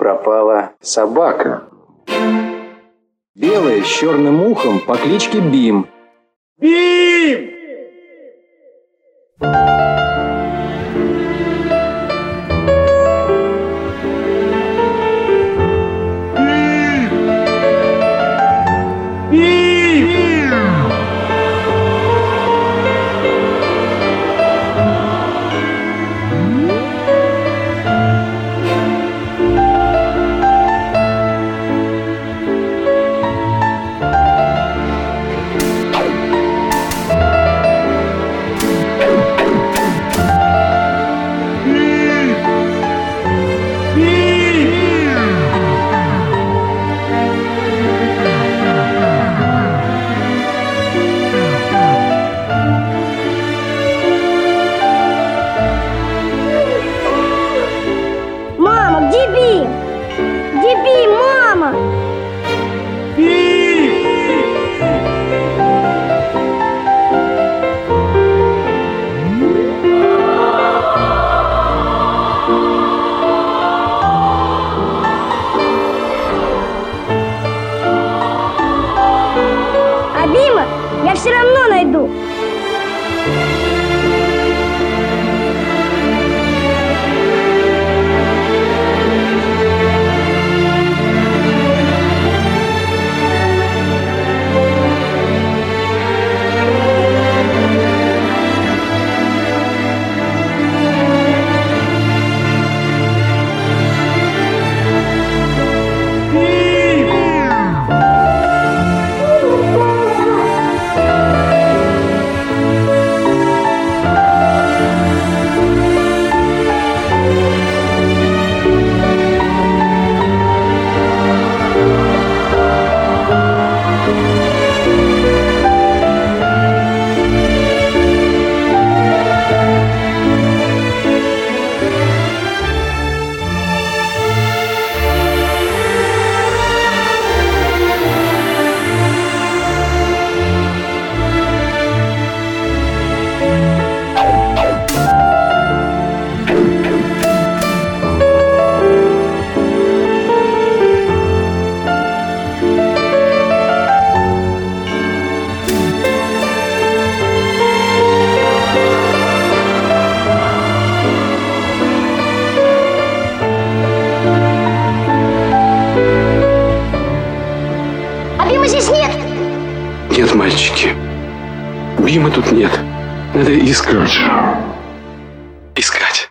пропала собака. Белая с черным ухом по кличке Бим. Бим! Где Бим, мама? А Бима я все равно найду. Мальчики. Бима тут нет. Надо искать. Искать.